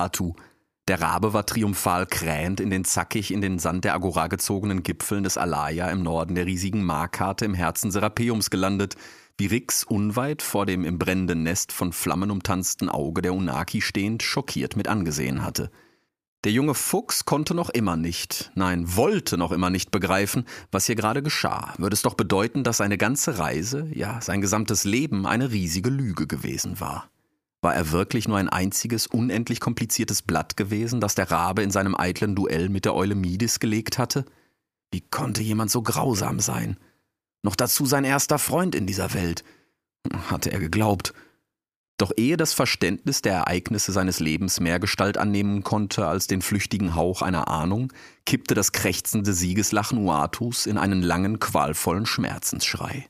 schrie Uatu. Der Rabe war triumphal krähend in den zackig in den Sand der Agora gezogenen Gipfeln des Alaya im Norden der riesigen Markarte im Herzen Serapeums gelandet, wie Rix unweit vor dem im brennenden Nest von Flammen umtanzten Auge der Unaki stehend schockiert mit angesehen hatte. Der junge Fuchs konnte noch immer nicht, nein, wollte noch immer nicht begreifen, was hier gerade geschah. Würde es doch bedeuten, dass seine ganze Reise, ja, sein gesamtes Leben eine riesige Lüge gewesen war. War er wirklich nur ein einziges, unendlich kompliziertes Blatt gewesen, das der Rabe in seinem eitlen Duell mit der Eule Midis gelegt hatte? Wie konnte jemand so grausam sein? Noch dazu sein erster Freund in dieser Welt. Hatte er geglaubt. Doch ehe das Verständnis der Ereignisse seines Lebens mehr Gestalt annehmen konnte als den flüchtigen Hauch einer Ahnung, kippte das krächzende Siegeslachen Uatus in einen langen, qualvollen Schmerzensschrei.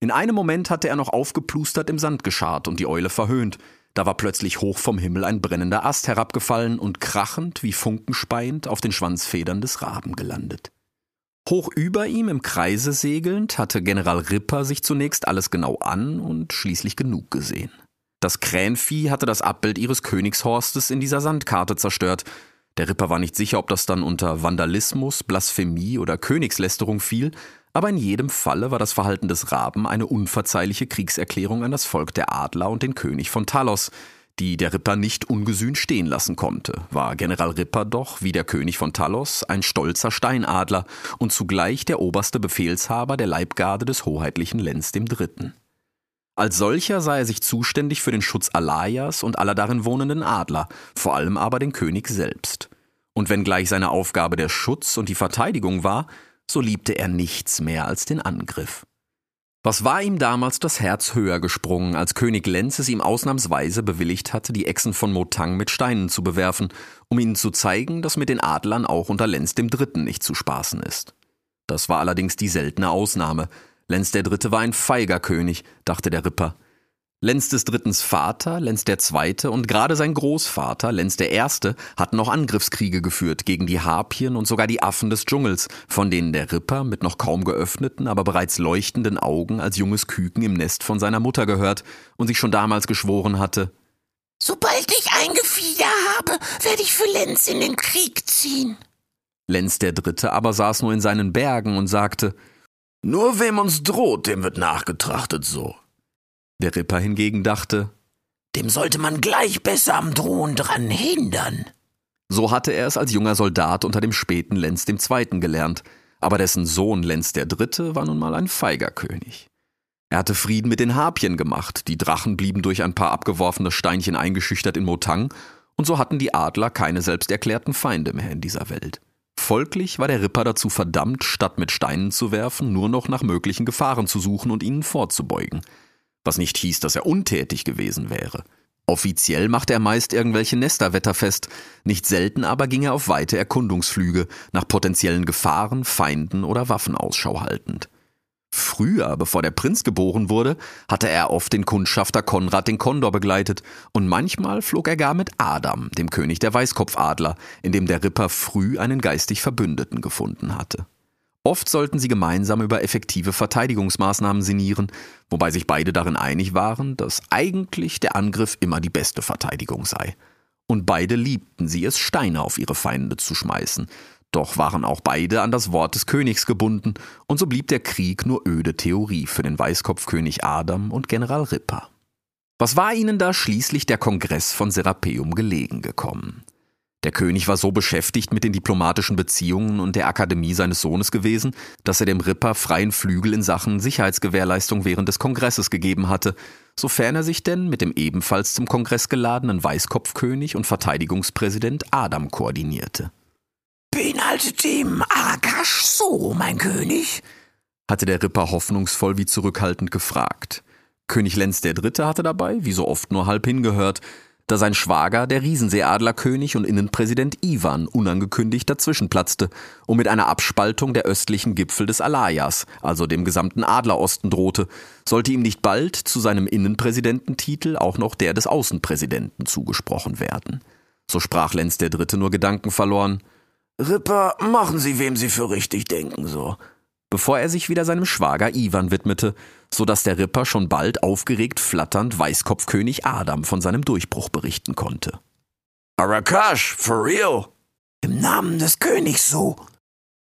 In einem Moment hatte er noch aufgeplustert im Sand gescharrt und die Eule verhöhnt, da war plötzlich hoch vom Himmel ein brennender Ast herabgefallen und krachend wie funkenspeiend auf den Schwanzfedern des Raben gelandet. Hoch über ihm im Kreise segelnd hatte General Ripper sich zunächst alles genau an und schließlich genug gesehen. Das Krähenvieh hatte das Abbild ihres Königshorstes in dieser Sandkarte zerstört. Der Ripper war nicht sicher, ob das dann unter Vandalismus, Blasphemie oder Königslästerung fiel, aber in jedem Falle war das Verhalten des Raben eine unverzeihliche Kriegserklärung an das Volk der Adler und den König von Talos, die der Ripper nicht ungesühnt stehen lassen konnte, war General Ripper doch, wie der König von Talos, ein stolzer Steinadler und zugleich der oberste Befehlshaber der Leibgarde des hoheitlichen Lenz III. Als solcher sah er sich zuständig für den Schutz Alayas und aller darin wohnenden Adler, vor allem aber den König selbst. Und wenngleich seine Aufgabe der Schutz und die Verteidigung war, so liebte er nichts mehr als den Angriff. Was war ihm damals das Herz höher gesprungen, als König Lenz es ihm ausnahmsweise bewilligt hatte, die Echsen von Motang mit Steinen zu bewerfen, um ihnen zu zeigen, dass mit den Adlern auch unter Lenz dem Dritten nicht zu spaßen ist. Das war allerdings die seltene Ausnahme, Lenz der Dritte war ein feiger König, dachte der Ripper. Lenz des Drittens Vater, Lenz der Zweite und gerade sein Großvater, Lenz der Erste, hatten noch Angriffskriege geführt gegen die Harpien und sogar die Affen des Dschungels, von denen der Ripper mit noch kaum geöffneten, aber bereits leuchtenden Augen als junges Küken im Nest von seiner Mutter gehört und sich schon damals geschworen hatte, Sobald ich ein Gefieder habe, werde ich für Lenz in den Krieg ziehen. Lenz der Dritte aber saß nur in seinen Bergen und sagte, nur wem uns droht, dem wird nachgetrachtet so. Der Ripper hingegen dachte, dem sollte man gleich besser am Drohen dran hindern. So hatte er es als junger Soldat unter dem späten Lenz II. gelernt, aber dessen Sohn Lenz III. war nun mal ein feiger König. Er hatte Frieden mit den Harpien gemacht, die Drachen blieben durch ein paar abgeworfene Steinchen eingeschüchtert in Motang, und so hatten die Adler keine selbsterklärten Feinde mehr in dieser Welt. Folglich war der Ripper dazu verdammt, statt mit Steinen zu werfen, nur noch nach möglichen Gefahren zu suchen und ihnen vorzubeugen. Was nicht hieß, dass er untätig gewesen wäre. Offiziell machte er meist irgendwelche Nester wetterfest, nicht selten aber ging er auf weite Erkundungsflüge, nach potenziellen Gefahren, Feinden oder Waffen Ausschau haltend. Früher, bevor der Prinz geboren wurde, hatte er oft den Kundschafter Konrad den Kondor begleitet, und manchmal flog er gar mit Adam, dem König der Weißkopfadler, in dem der Ripper früh einen geistig Verbündeten gefunden hatte. Oft sollten sie gemeinsam über effektive Verteidigungsmaßnahmen sinnieren, wobei sich beide darin einig waren, dass eigentlich der Angriff immer die beste Verteidigung sei. Und beide liebten sie es, Steine auf ihre Feinde zu schmeißen, doch waren auch beide an das Wort des Königs gebunden, und so blieb der Krieg nur öde Theorie für den Weißkopfkönig Adam und General Ripper. Was war ihnen da schließlich der Kongress von Serapeum gelegen gekommen? Der König war so beschäftigt mit den diplomatischen Beziehungen und der Akademie seines Sohnes gewesen, dass er dem Ripper freien Flügel in Sachen Sicherheitsgewährleistung während des Kongresses gegeben hatte, sofern er sich denn mit dem ebenfalls zum Kongress geladenen Weißkopfkönig und Verteidigungspräsident Adam koordinierte. Beinhaltet dem Arakash so, mein König? hatte der Ripper hoffnungsvoll wie zurückhaltend gefragt. König Lenz der Dritte hatte dabei, wie so oft, nur halb hingehört, da sein Schwager, der Riesenseeadlerkönig und Innenpräsident Ivan, unangekündigt dazwischenplatzte und mit einer Abspaltung der östlichen Gipfel des Alayas, also dem gesamten Adlerosten, drohte, sollte ihm nicht bald zu seinem Innenpräsidententitel auch noch der des Außenpräsidenten zugesprochen werden. So sprach Lenz der Dritte nur Gedanken verloren. Ripper, machen Sie, wem Sie für richtig denken, so. Bevor er sich wieder seinem Schwager Ivan widmete, so dass der Ripper schon bald aufgeregt flatternd Weißkopfkönig Adam von seinem Durchbruch berichten konnte. Arakash, for real? Im Namen des Königs so.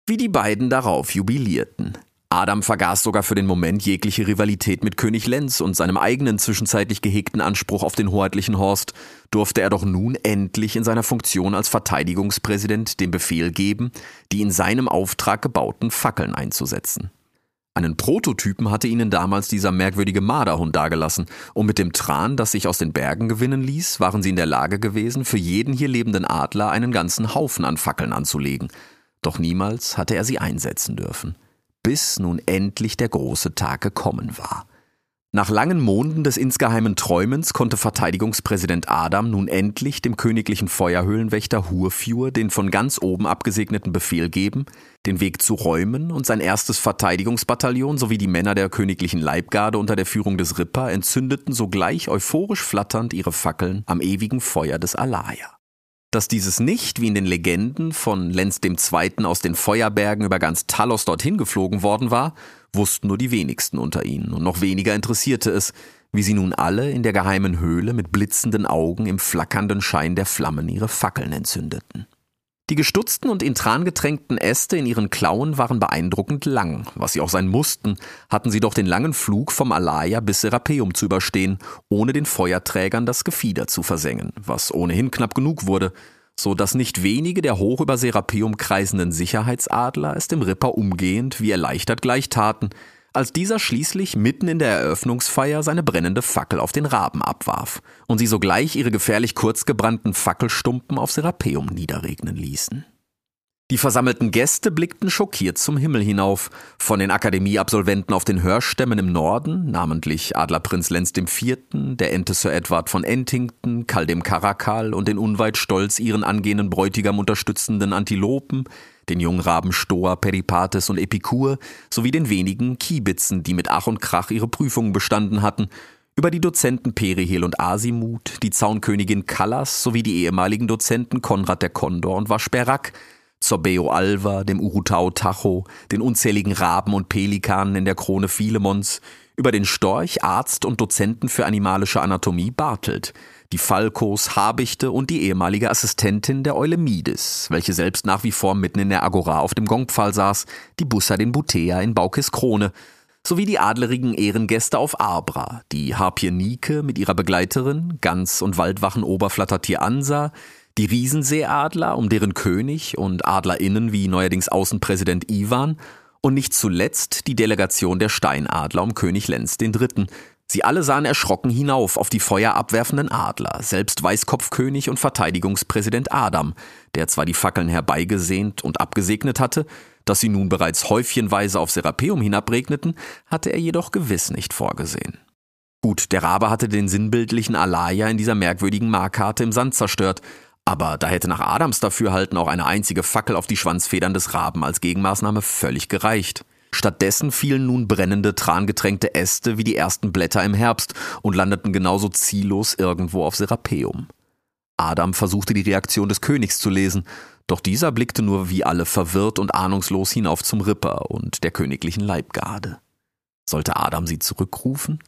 Wie die beiden darauf jubilierten. Adam vergaß sogar für den Moment jegliche Rivalität mit König Lenz und seinem eigenen zwischenzeitlich gehegten Anspruch auf den hoheitlichen Horst, durfte er doch nun endlich in seiner Funktion als Verteidigungspräsident den Befehl geben, die in seinem Auftrag gebauten Fackeln einzusetzen. Einen Prototypen hatte ihnen damals dieser merkwürdige Marderhund dagelassen, und mit dem Tran, das sich aus den Bergen gewinnen ließ, waren sie in der Lage gewesen, für jeden hier lebenden Adler einen ganzen Haufen an Fackeln anzulegen. Doch niemals hatte er sie einsetzen dürfen bis nun endlich der große Tag gekommen war. Nach langen Monden des insgeheimen Träumens konnte Verteidigungspräsident Adam nun endlich dem königlichen Feuerhöhlenwächter Hurfjur den von ganz oben abgesegneten Befehl geben, den Weg zu räumen und sein erstes Verteidigungsbataillon sowie die Männer der königlichen Leibgarde unter der Führung des Ripper entzündeten sogleich euphorisch flatternd ihre Fackeln am ewigen Feuer des Alaya. Dass dieses nicht, wie in den Legenden, von Lenz II. aus den Feuerbergen über ganz Talos dorthin geflogen worden war, wussten nur die wenigsten unter ihnen, und noch weniger interessierte es, wie sie nun alle in der geheimen Höhle mit blitzenden Augen im flackernden Schein der Flammen ihre Fackeln entzündeten. Die gestutzten und in Tran getränkten Äste in ihren Klauen waren beeindruckend lang. Was sie auch sein mussten, hatten sie doch den langen Flug vom Alaya bis Serapeum zu überstehen, ohne den Feuerträgern das Gefieder zu versengen, was ohnehin knapp genug wurde, so dass nicht wenige der hoch über Serapeum kreisenden Sicherheitsadler es dem Ripper umgehend wie erleichtert gleich taten, als dieser schließlich mitten in der Eröffnungsfeier seine brennende Fackel auf den Raben abwarf und sie sogleich ihre gefährlich kurz gebrannten Fackelstumpen auf Serapeum niederregnen ließen. Die versammelten Gäste blickten schockiert zum Himmel hinauf, von den Akademieabsolventen auf den Hörstämmen im Norden, namentlich Adlerprinz Lenz IV., der Ente Sir Edward von Entington, Kaldem Karakal und den unweit stolz ihren angehenden Bräutigam unterstützenden Antilopen, den jungen Raben Stoa, Peripates und Epikur sowie den wenigen Kiebitzen, die mit Ach und Krach ihre Prüfungen bestanden hatten, über die Dozenten Perihel und Asimut, die Zaunkönigin Callas sowie die ehemaligen Dozenten Konrad der Kondor und Waschberak, Zorbeo Alva, dem Urutao Tacho, den unzähligen Raben und Pelikanen in der Krone Philemons, über den Storch, Arzt und Dozenten für animalische Anatomie Bartelt, die Falkos, Habichte und die ehemalige Assistentin der Eule Mides, welche selbst nach wie vor mitten in der Agora auf dem Gongpfahl saß, die Bussa den Butea in Baukes Krone, sowie die adlerigen Ehrengäste auf Abra, die Harpie Nike mit ihrer Begleiterin, Gans- und Waldwachen Oberflattertier Ansa, die Riesenseeadler um deren König und AdlerInnen wie neuerdings Außenpräsident Ivan und nicht zuletzt die Delegation der Steinadler um König Lenz III., Sie alle sahen erschrocken hinauf auf die feuerabwerfenden Adler, selbst Weißkopfkönig und Verteidigungspräsident Adam, der zwar die Fackeln herbeigesehnt und abgesegnet hatte, dass sie nun bereits häufchenweise auf Serapeum hinabregneten, hatte er jedoch gewiss nicht vorgesehen. Gut, der Rabe hatte den sinnbildlichen Alaya in dieser merkwürdigen Markarte im Sand zerstört, aber da hätte nach Adams Dafürhalten auch eine einzige Fackel auf die Schwanzfedern des Raben als Gegenmaßnahme völlig gereicht. Stattdessen fielen nun brennende, trangetränkte Äste wie die ersten Blätter im Herbst und landeten genauso ziellos irgendwo auf Serapeum. Adam versuchte die Reaktion des Königs zu lesen, doch dieser blickte nur wie alle verwirrt und ahnungslos hinauf zum Ripper und der königlichen Leibgarde. Sollte Adam sie zurückrufen?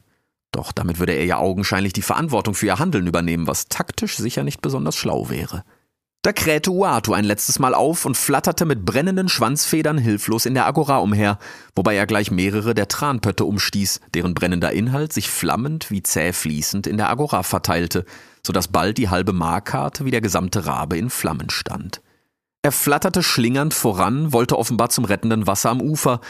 Doch damit würde er ja augenscheinlich die Verantwortung für ihr Handeln übernehmen, was taktisch sicher nicht besonders schlau wäre. Da krähte Uatu ein letztes Mal auf und flatterte mit brennenden Schwanzfedern hilflos in der Agora umher, wobei er gleich mehrere der Tranpötte umstieß, deren brennender Inhalt sich flammend wie zäh fließend in der Agora verteilte, so dass bald die halbe Markarte wie der gesamte Rabe in Flammen stand. Er flatterte schlingernd voran, wollte offenbar zum rettenden Wasser am Ufer,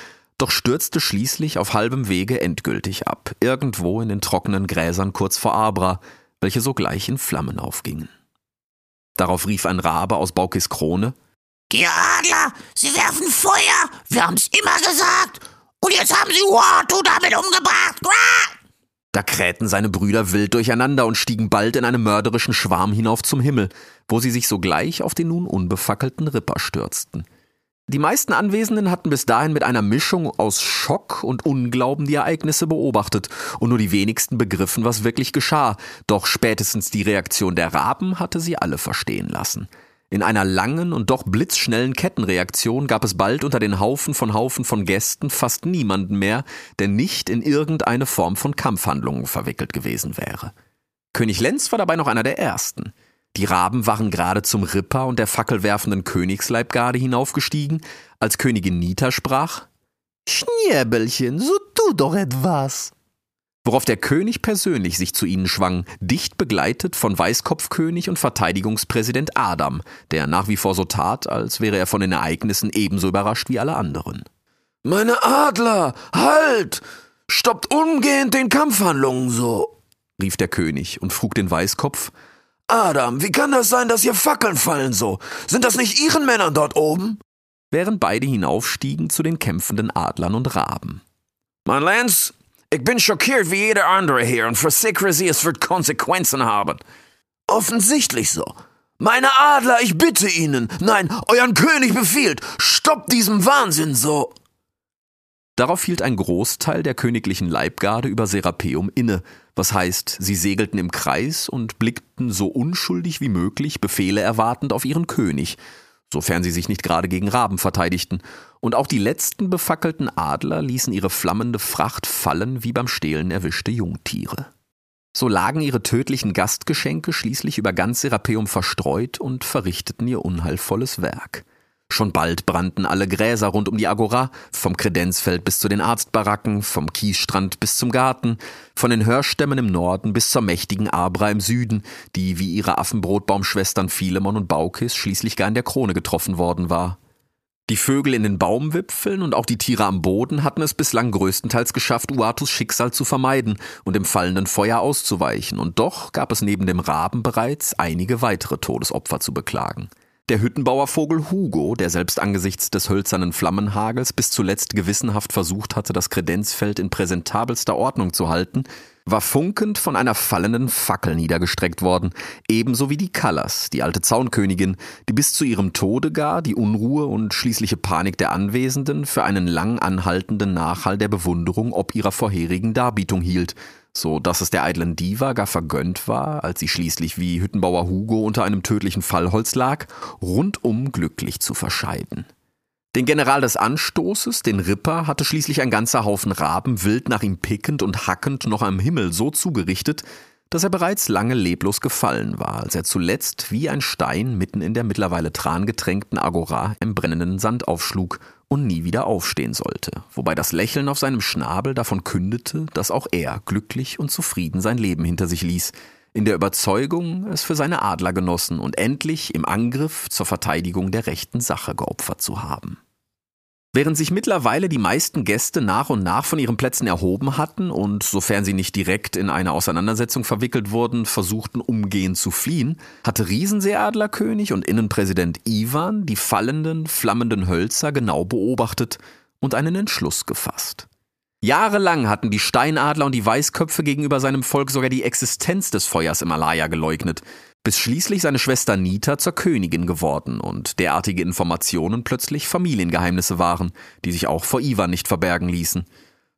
doch stürzte schließlich auf halbem Wege endgültig ab, irgendwo in den trockenen Gräsern kurz vor Abra, welche sogleich in Flammen aufgingen. Darauf rief ein Rabe aus Baukis Krone. Die Adler, sie werfen Feuer, wir haben's immer gesagt. Und jetzt haben sie Watu damit umgebracht. Da krähten seine Brüder wild durcheinander und stiegen bald in einem mörderischen Schwarm hinauf zum Himmel, wo sie sich sogleich auf den nun unbefackelten Ripper stürzten. Die meisten Anwesenden hatten bis dahin mit einer Mischung aus Schock und Unglauben die Ereignisse beobachtet und nur die wenigsten begriffen, was wirklich geschah, doch spätestens die Reaktion der Raben hatte sie alle verstehen lassen. In einer langen und doch blitzschnellen Kettenreaktion gab es bald unter den Haufen von Haufen von Gästen fast niemanden mehr, der nicht in irgendeine Form von Kampfhandlungen verwickelt gewesen wäre. König Lenz war dabei noch einer der ersten. Die Raben waren gerade zum Ripper und der fackelwerfenden Königsleibgarde hinaufgestiegen, als Königin Nita sprach Schnäbelchen, so tu doch etwas worauf der König persönlich sich zu ihnen schwang, dicht begleitet von Weißkopfkönig und Verteidigungspräsident Adam, der nach wie vor so tat, als wäre er von den Ereignissen ebenso überrascht wie alle anderen. Meine Adler, halt! Stoppt umgehend den Kampfhandlungen so! rief der König und frug den Weißkopf. Adam, wie kann das sein, dass hier Fackeln fallen so? Sind das nicht Ihren Männern dort oben? Während beide hinaufstiegen zu den kämpfenden Adlern und Raben. Mein Lance, ich bin schockiert wie jeder andere hier und versichere Sie, es wird Konsequenzen haben. Offensichtlich so. Meine Adler, ich bitte Ihnen, nein, euren König befiehlt, stoppt diesem Wahnsinn so. Darauf hielt ein Großteil der königlichen Leibgarde über Serapeum inne, was heißt, sie segelten im Kreis und blickten so unschuldig wie möglich, Befehle erwartend auf ihren König, sofern sie sich nicht gerade gegen Raben verteidigten, und auch die letzten befackelten Adler ließen ihre flammende Fracht fallen wie beim Stehlen erwischte Jungtiere. So lagen ihre tödlichen Gastgeschenke schließlich über ganz Serapeum verstreut und verrichteten ihr unheilvolles Werk. Schon bald brannten alle Gräser rund um die Agora, vom Kredenzfeld bis zu den Arztbaracken, vom Kiesstrand bis zum Garten, von den Hörstämmen im Norden bis zur mächtigen Abra im Süden, die wie ihre Affenbrotbaumschwestern Philemon und Baukis schließlich gar in der Krone getroffen worden war. Die Vögel in den Baumwipfeln und auch die Tiere am Boden hatten es bislang größtenteils geschafft, Uatus Schicksal zu vermeiden und dem fallenden Feuer auszuweichen, und doch gab es neben dem Raben bereits einige weitere Todesopfer zu beklagen. Der Hüttenbauervogel Hugo, der selbst angesichts des hölzernen Flammenhagels bis zuletzt gewissenhaft versucht hatte, das Kredenzfeld in präsentabelster Ordnung zu halten, war funkend von einer fallenden Fackel niedergestreckt worden, ebenso wie die Callas, die alte Zaunkönigin, die bis zu ihrem Tode gar die Unruhe und schließliche Panik der Anwesenden für einen lang anhaltenden Nachhall der Bewunderung ob ihrer vorherigen Darbietung hielt so dass es der eitlen Diva gar vergönnt war, als sie schließlich wie Hüttenbauer Hugo unter einem tödlichen Fallholz lag, rundum glücklich zu verscheiden. Den General des Anstoßes, den Ripper, hatte schließlich ein ganzer Haufen Raben wild nach ihm pickend und hackend noch am Himmel so zugerichtet, dass er bereits lange leblos gefallen war, als er zuletzt wie ein Stein mitten in der mittlerweile trangetränkten Agora im brennenden Sand aufschlug und nie wieder aufstehen sollte, wobei das Lächeln auf seinem Schnabel davon kündete, dass auch er glücklich und zufrieden sein Leben hinter sich ließ, in der Überzeugung, es für seine Adler genossen und endlich im Angriff zur Verteidigung der rechten Sache geopfert zu haben. Während sich mittlerweile die meisten Gäste nach und nach von ihren Plätzen erhoben hatten und, sofern sie nicht direkt in eine Auseinandersetzung verwickelt wurden, versuchten umgehend zu fliehen, hatte Riesenseeadlerkönig und Innenpräsident Ivan die fallenden, flammenden Hölzer genau beobachtet und einen Entschluss gefasst. Jahrelang hatten die Steinadler und die Weißköpfe gegenüber seinem Volk sogar die Existenz des Feuers im Alaya geleugnet, bis schließlich seine Schwester Nita zur Königin geworden und derartige Informationen plötzlich Familiengeheimnisse waren, die sich auch vor Ivan nicht verbergen ließen.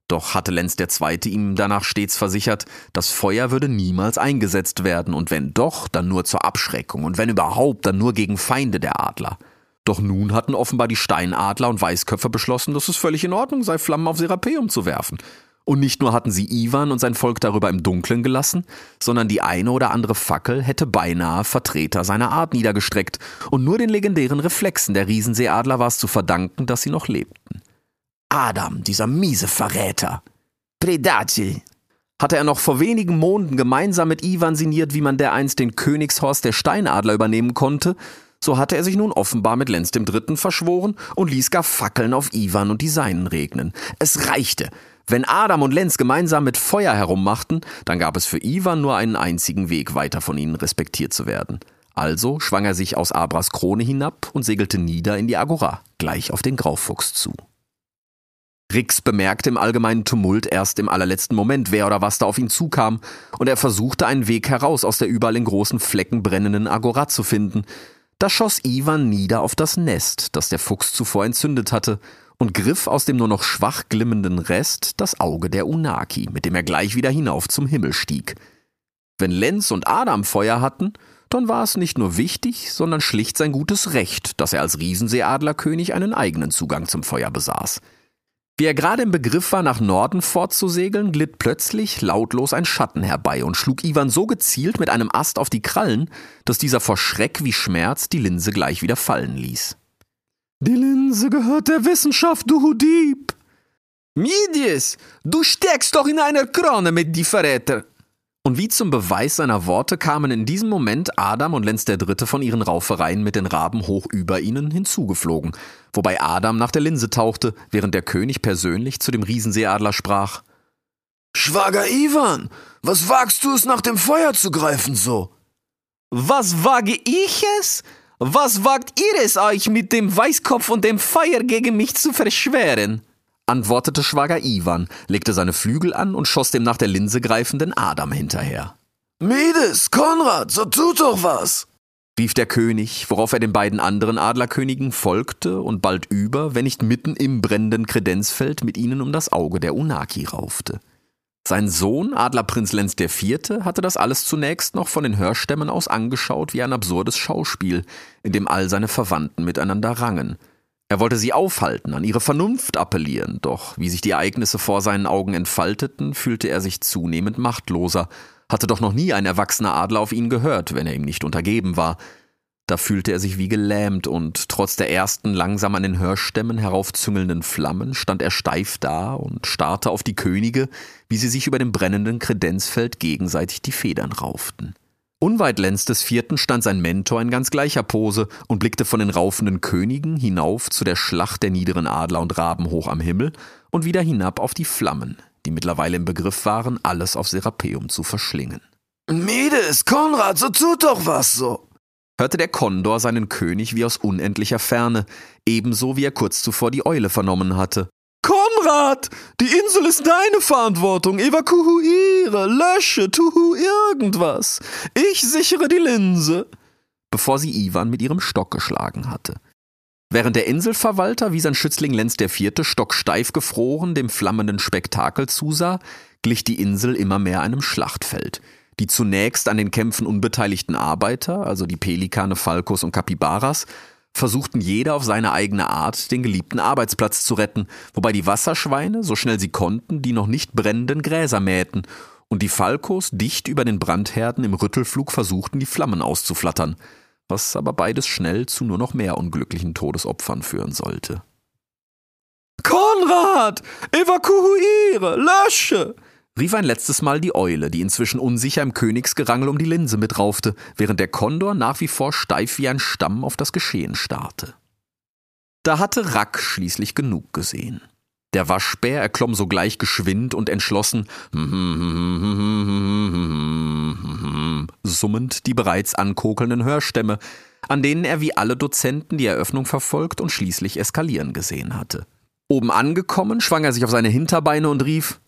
Doch hatte Lenz II. ihm danach stets versichert, das Feuer würde niemals eingesetzt werden und wenn doch, dann nur zur Abschreckung und wenn überhaupt, dann nur gegen Feinde der Adler. Doch nun hatten offenbar die Steinadler und Weißköpfe beschlossen, dass es völlig in Ordnung sei, Flammen auf Serapeum zu werfen. Und nicht nur hatten sie Ivan und sein Volk darüber im Dunkeln gelassen, sondern die eine oder andere Fackel hätte beinahe Vertreter seiner Art niedergestreckt, und nur den legendären Reflexen der Riesenseeadler war es zu verdanken, dass sie noch lebten. Adam, dieser miese Verräter. Predaci. Hatte er noch vor wenigen Monaten gemeinsam mit Ivan signiert, wie man dereinst den Königshorst der Steinadler übernehmen konnte, so hatte er sich nun offenbar mit Lenz III. verschworen und ließ gar Fackeln auf Ivan und die Seinen regnen. Es reichte. Wenn Adam und Lenz gemeinsam mit Feuer herummachten, dann gab es für Ivan nur einen einzigen Weg, weiter von ihnen respektiert zu werden. Also schwang er sich aus Abras Krone hinab und segelte nieder in die Agora, gleich auf den Graufuchs zu. Rix bemerkte im allgemeinen Tumult erst im allerletzten Moment, wer oder was da auf ihn zukam, und er versuchte einen Weg heraus aus der überall in großen Flecken brennenden Agora zu finden. Da schoss Ivan nieder auf das Nest, das der Fuchs zuvor entzündet hatte, und griff aus dem nur noch schwach glimmenden Rest das Auge der Unaki, mit dem er gleich wieder hinauf zum Himmel stieg. Wenn Lenz und Adam Feuer hatten, dann war es nicht nur wichtig, sondern schlicht sein gutes Recht, dass er als Riesenseeadlerkönig einen eigenen Zugang zum Feuer besaß. Wie er gerade im Begriff war, nach Norden fortzusegeln, glitt plötzlich lautlos ein Schatten herbei und schlug Ivan so gezielt mit einem Ast auf die Krallen, dass dieser vor Schreck wie Schmerz die Linse gleich wieder fallen ließ. Die Linse gehört der Wissenschaft, du Dieb! Midies, du steckst doch in einer Krone mit die Verräter! Und wie zum Beweis seiner Worte kamen in diesem Moment Adam und Lenz der Dritte von ihren Raufereien mit den Raben hoch über ihnen hinzugeflogen, wobei Adam nach der Linse tauchte, während der König persönlich zu dem Riesenseeadler sprach. Schwager Ivan, was wagst du es nach dem Feuer zu greifen so? Was wage ich es? Was wagt ihr es euch mit dem Weißkopf und dem Feuer gegen mich zu verschweren? antwortete Schwager Ivan, legte seine Flügel an und schoss dem nach der Linse greifenden Adam hinterher. Medes, Konrad, so tut doch was! rief der König, worauf er den beiden anderen Adlerkönigen folgte und bald über, wenn nicht mitten im brennenden Kredenzfeld mit ihnen um das Auge der Unaki raufte. Sein Sohn, Adlerprinz Lenz IV., hatte das alles zunächst noch von den Hörstämmen aus angeschaut wie ein absurdes Schauspiel, in dem all seine Verwandten miteinander rangen – er wollte sie aufhalten, an ihre Vernunft appellieren, doch wie sich die Ereignisse vor seinen Augen entfalteten, fühlte er sich zunehmend machtloser, hatte doch noch nie ein erwachsener Adler auf ihn gehört, wenn er ihm nicht untergeben war. Da fühlte er sich wie gelähmt, und trotz der ersten langsam an den Hörstämmen heraufzüngelnden Flammen stand er steif da und starrte auf die Könige, wie sie sich über dem brennenden Kredenzfeld gegenseitig die Federn rauften. Unweit Lenz des Vierten stand sein Mentor in ganz gleicher Pose und blickte von den raufenden Königen hinauf zu der Schlacht der niederen Adler und Raben hoch am Himmel und wieder hinab auf die Flammen, die mittlerweile im Begriff waren, alles auf Serapeum zu verschlingen. Medes, Konrad, so tut doch was so! hörte der Kondor seinen König wie aus unendlicher Ferne, ebenso wie er kurz zuvor die Eule vernommen hatte. Konrad, die Insel ist deine Verantwortung. Evakuiere, lösche, tu irgendwas. Ich sichere die Linse. Bevor sie Ivan mit ihrem Stock geschlagen hatte. Während der Inselverwalter wie sein Schützling Lenz IV. stocksteif gefroren dem flammenden Spektakel zusah, glich die Insel immer mehr einem Schlachtfeld. Die zunächst an den Kämpfen unbeteiligten Arbeiter, also die Pelikane, Falkos und Kapibaras, versuchten jeder auf seine eigene Art, den geliebten Arbeitsplatz zu retten, wobei die Wasserschweine, so schnell sie konnten, die noch nicht brennenden Gräser mähten und die Falkos dicht über den Brandherden im Rüttelflug versuchten, die Flammen auszuflattern, was aber beides schnell zu nur noch mehr unglücklichen Todesopfern führen sollte. Konrad! Evakuiere! Lösche! Rief ein letztes Mal die Eule, die inzwischen unsicher im Königsgerangel um die Linse mitraufte, während der Kondor nach wie vor steif wie ein Stamm auf das Geschehen starrte. Da hatte Rack schließlich genug gesehen. Der Waschbär erklomm sogleich geschwind und entschlossen, summend die bereits ankokelnden Hörstämme, an denen er wie alle Dozenten die Eröffnung verfolgt und schließlich eskalieren gesehen hatte. Oben angekommen, schwang er sich auf seine Hinterbeine und rief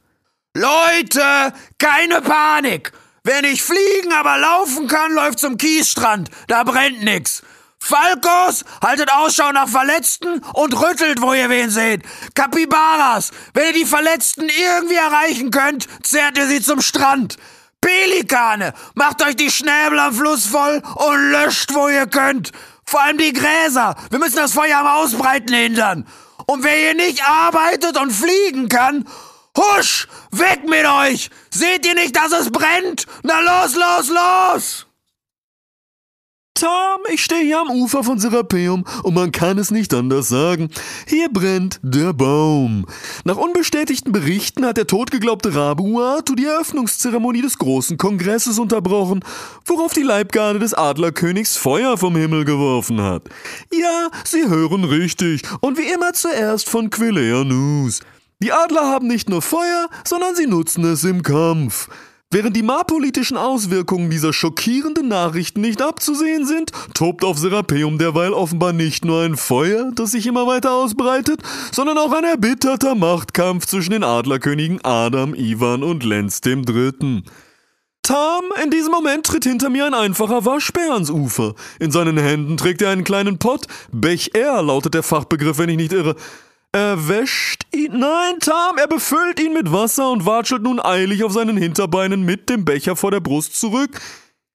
Leute, keine Panik! Wer nicht fliegen, aber laufen kann, läuft zum Kiesstrand. Da brennt nix. Falkos, haltet Ausschau nach Verletzten und rüttelt, wo ihr wen seht. Kapibaras, wenn ihr die Verletzten irgendwie erreichen könnt, zerrt ihr sie zum Strand. Pelikane, macht euch die Schnäbel am Fluss voll und löscht, wo ihr könnt. Vor allem die Gräser. Wir müssen das Feuer am Ausbreiten hindern. Und wer hier nicht arbeitet und fliegen kann, Husch! Weg mit euch! Seht ihr nicht, dass es brennt? Na los, los, los! Tom, ich stehe hier am Ufer von Serapeum und man kann es nicht anders sagen. Hier brennt der Baum. Nach unbestätigten Berichten hat der totgeglaubte Rabe Uatu die Eröffnungszeremonie des großen Kongresses unterbrochen, worauf die Leibgarde des Adlerkönigs Feuer vom Himmel geworfen hat. Ja, Sie hören richtig und wie immer zuerst von Quilea News. Die Adler haben nicht nur Feuer, sondern sie nutzen es im Kampf. Während die marpolitischen Auswirkungen dieser schockierenden Nachrichten nicht abzusehen sind, tobt auf Serapeum derweil offenbar nicht nur ein Feuer, das sich immer weiter ausbreitet, sondern auch ein erbitterter Machtkampf zwischen den Adlerkönigen Adam, Ivan und Lenz dem Dritten. Tam, in diesem Moment tritt hinter mir ein einfacher Waschbär ans Ufer. In seinen Händen trägt er einen kleinen Pott. Bech R lautet der Fachbegriff, wenn ich nicht irre. Er wäscht ihn. Nein, Tam, er befüllt ihn mit Wasser und watschelt nun eilig auf seinen Hinterbeinen mit dem Becher vor der Brust zurück.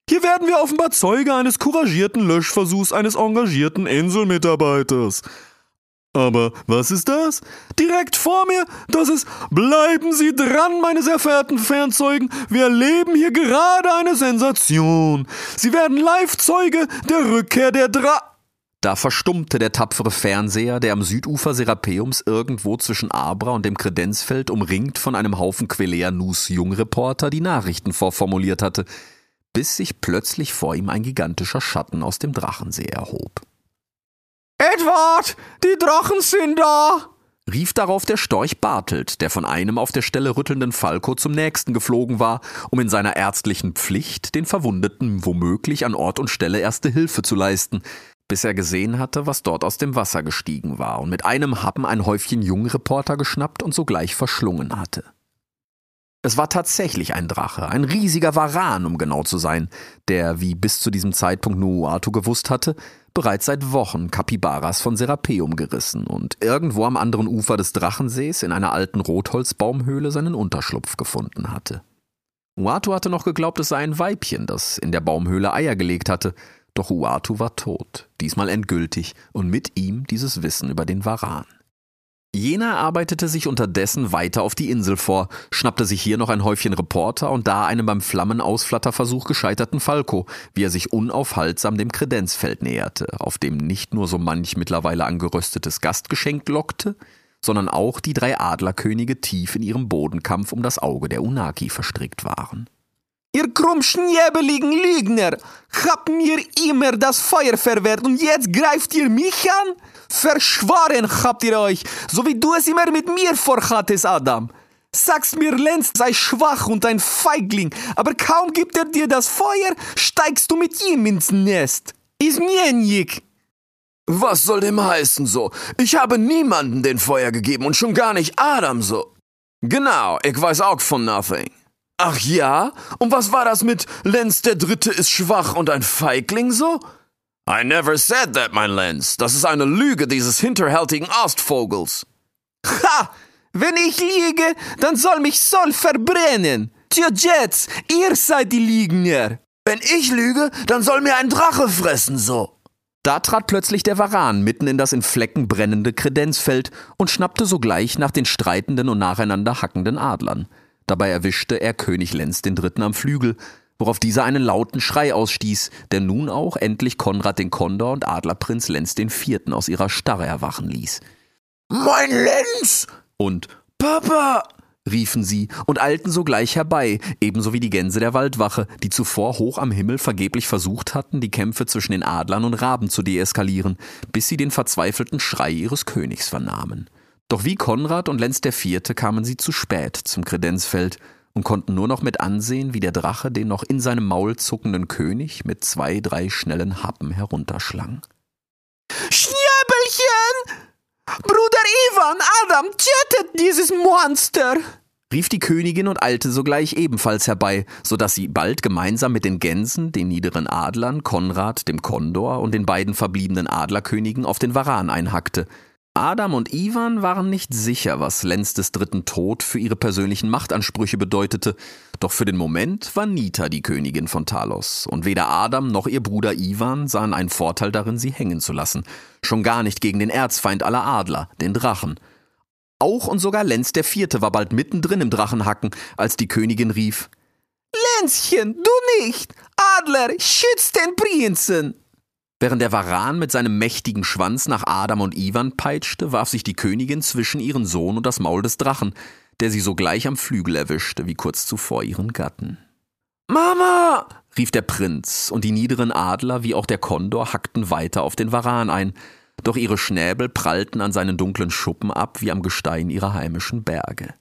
Hier werden wir offenbar Zeuge eines couragierten Löschversuchs eines engagierten Inselmitarbeiters. Aber was ist das? Direkt vor mir, das ist Bleiben Sie dran, meine sehr verehrten Fernzeugen. Wir erleben hier gerade eine Sensation. Sie werden Live-Zeuge der Rückkehr der Dra. Da verstummte der tapfere Fernseher, der am Südufer Serapeums irgendwo zwischen Abra und dem Kredenzfeld umringt von einem Haufen Quelea Nus Jungreporter die Nachrichten vorformuliert hatte, bis sich plötzlich vor ihm ein gigantischer Schatten aus dem Drachensee erhob. Edward, die Drachen sind da! rief darauf der Storch Bartelt, der von einem auf der Stelle rüttelnden Falco zum nächsten geflogen war, um in seiner ärztlichen Pflicht den Verwundeten womöglich an Ort und Stelle erste Hilfe zu leisten, bis er gesehen hatte, was dort aus dem Wasser gestiegen war und mit einem Happen ein Häufchen Jungreporter geschnappt und sogleich verschlungen hatte. Es war tatsächlich ein Drache, ein riesiger Varan, um genau zu sein, der, wie bis zu diesem Zeitpunkt Nuuatu gewusst hatte, bereits seit Wochen Kapibaras von Serapeum gerissen und irgendwo am anderen Ufer des Drachensees in einer alten Rotholzbaumhöhle seinen Unterschlupf gefunden hatte. Uatu hatte noch geglaubt, es sei ein Weibchen, das in der Baumhöhle Eier gelegt hatte, doch Uatu war tot, diesmal endgültig, und mit ihm dieses Wissen über den Varan. Jener arbeitete sich unterdessen weiter auf die Insel vor, schnappte sich hier noch ein Häufchen Reporter und da einen beim Flammenausflatterversuch gescheiterten Falco, wie er sich unaufhaltsam dem Kredenzfeld näherte, auf dem nicht nur so manch mittlerweile angeröstetes Gastgeschenk lockte, sondern auch die drei Adlerkönige tief in ihrem Bodenkampf um das Auge der Unaki verstrickt waren. Ihr krummschnäbeligen Lügner, habt mir immer das Feuer verwehrt und jetzt greift ihr mich an? Verschworen habt ihr euch, so wie du es immer mit mir vorhattest, Adam. Sagst mir, Lenz sei schwach und ein Feigling, aber kaum gibt er dir das Feuer, steigst du mit ihm ins Nest. Izmienjik. Was soll dem heißen so? Ich habe niemanden den Feuer gegeben und schon gar nicht Adam so. Genau, ich weiß auch von nothing. Ach ja? Und was war das mit Lenz der Dritte ist schwach und ein Feigling so? I never said that, mein Lenz. Das ist eine Lüge dieses hinterhältigen Ostvogels. Ha! Wenn ich liege, dann soll mich Sol verbrennen. Tja, Jets, ihr seid die Lügner. Wenn ich lüge, dann soll mir ein Drache fressen, so. Da trat plötzlich der Varan mitten in das in Flecken brennende Kredenzfeld und schnappte sogleich nach den streitenden und nacheinander hackenden Adlern. Dabei erwischte er König Lenz den Dritten am Flügel, worauf dieser einen lauten Schrei ausstieß, der nun auch endlich Konrad den Kondor und Adlerprinz Lenz den Vierten aus ihrer Starre erwachen ließ. Mein Lenz! Und Papa! riefen sie und eilten sogleich herbei, ebenso wie die Gänse der Waldwache, die zuvor hoch am Himmel vergeblich versucht hatten, die Kämpfe zwischen den Adlern und Raben zu deeskalieren, bis sie den verzweifelten Schrei ihres Königs vernahmen. Doch wie Konrad und Lenz der Vierte kamen sie zu spät zum Kredenzfeld und konnten nur noch mit ansehen, wie der Drache den noch in seinem Maul zuckenden König mit zwei, drei schnellen Happen herunterschlang. Schnäbelchen! Bruder Ivan, Adam, tötet dieses Monster! rief die Königin und eilte sogleich ebenfalls herbei, so dass sie bald gemeinsam mit den Gänsen, den niederen Adlern, Konrad, dem Kondor und den beiden verbliebenen Adlerkönigen auf den Varan einhackte. Adam und Ivan waren nicht sicher, was Lenz des dritten Tod für ihre persönlichen Machtansprüche bedeutete, doch für den Moment war Nita die Königin von Talos, und weder Adam noch ihr Bruder Ivan sahen einen Vorteil darin, sie hängen zu lassen, schon gar nicht gegen den Erzfeind aller Adler, den Drachen. Auch und sogar Lenz der Vierte war bald mittendrin im Drachenhacken, als die Königin rief Lenzchen, du nicht! Adler, schütz den Prinzen! Während der Varan mit seinem mächtigen Schwanz nach Adam und Ivan peitschte, warf sich die Königin zwischen ihren Sohn und das Maul des Drachen, der sie sogleich am Flügel erwischte, wie kurz zuvor ihren Gatten. Mama! rief der Prinz, und die niederen Adler wie auch der Kondor hackten weiter auf den Varan ein, doch ihre Schnäbel prallten an seinen dunklen Schuppen ab wie am Gestein ihrer heimischen Berge.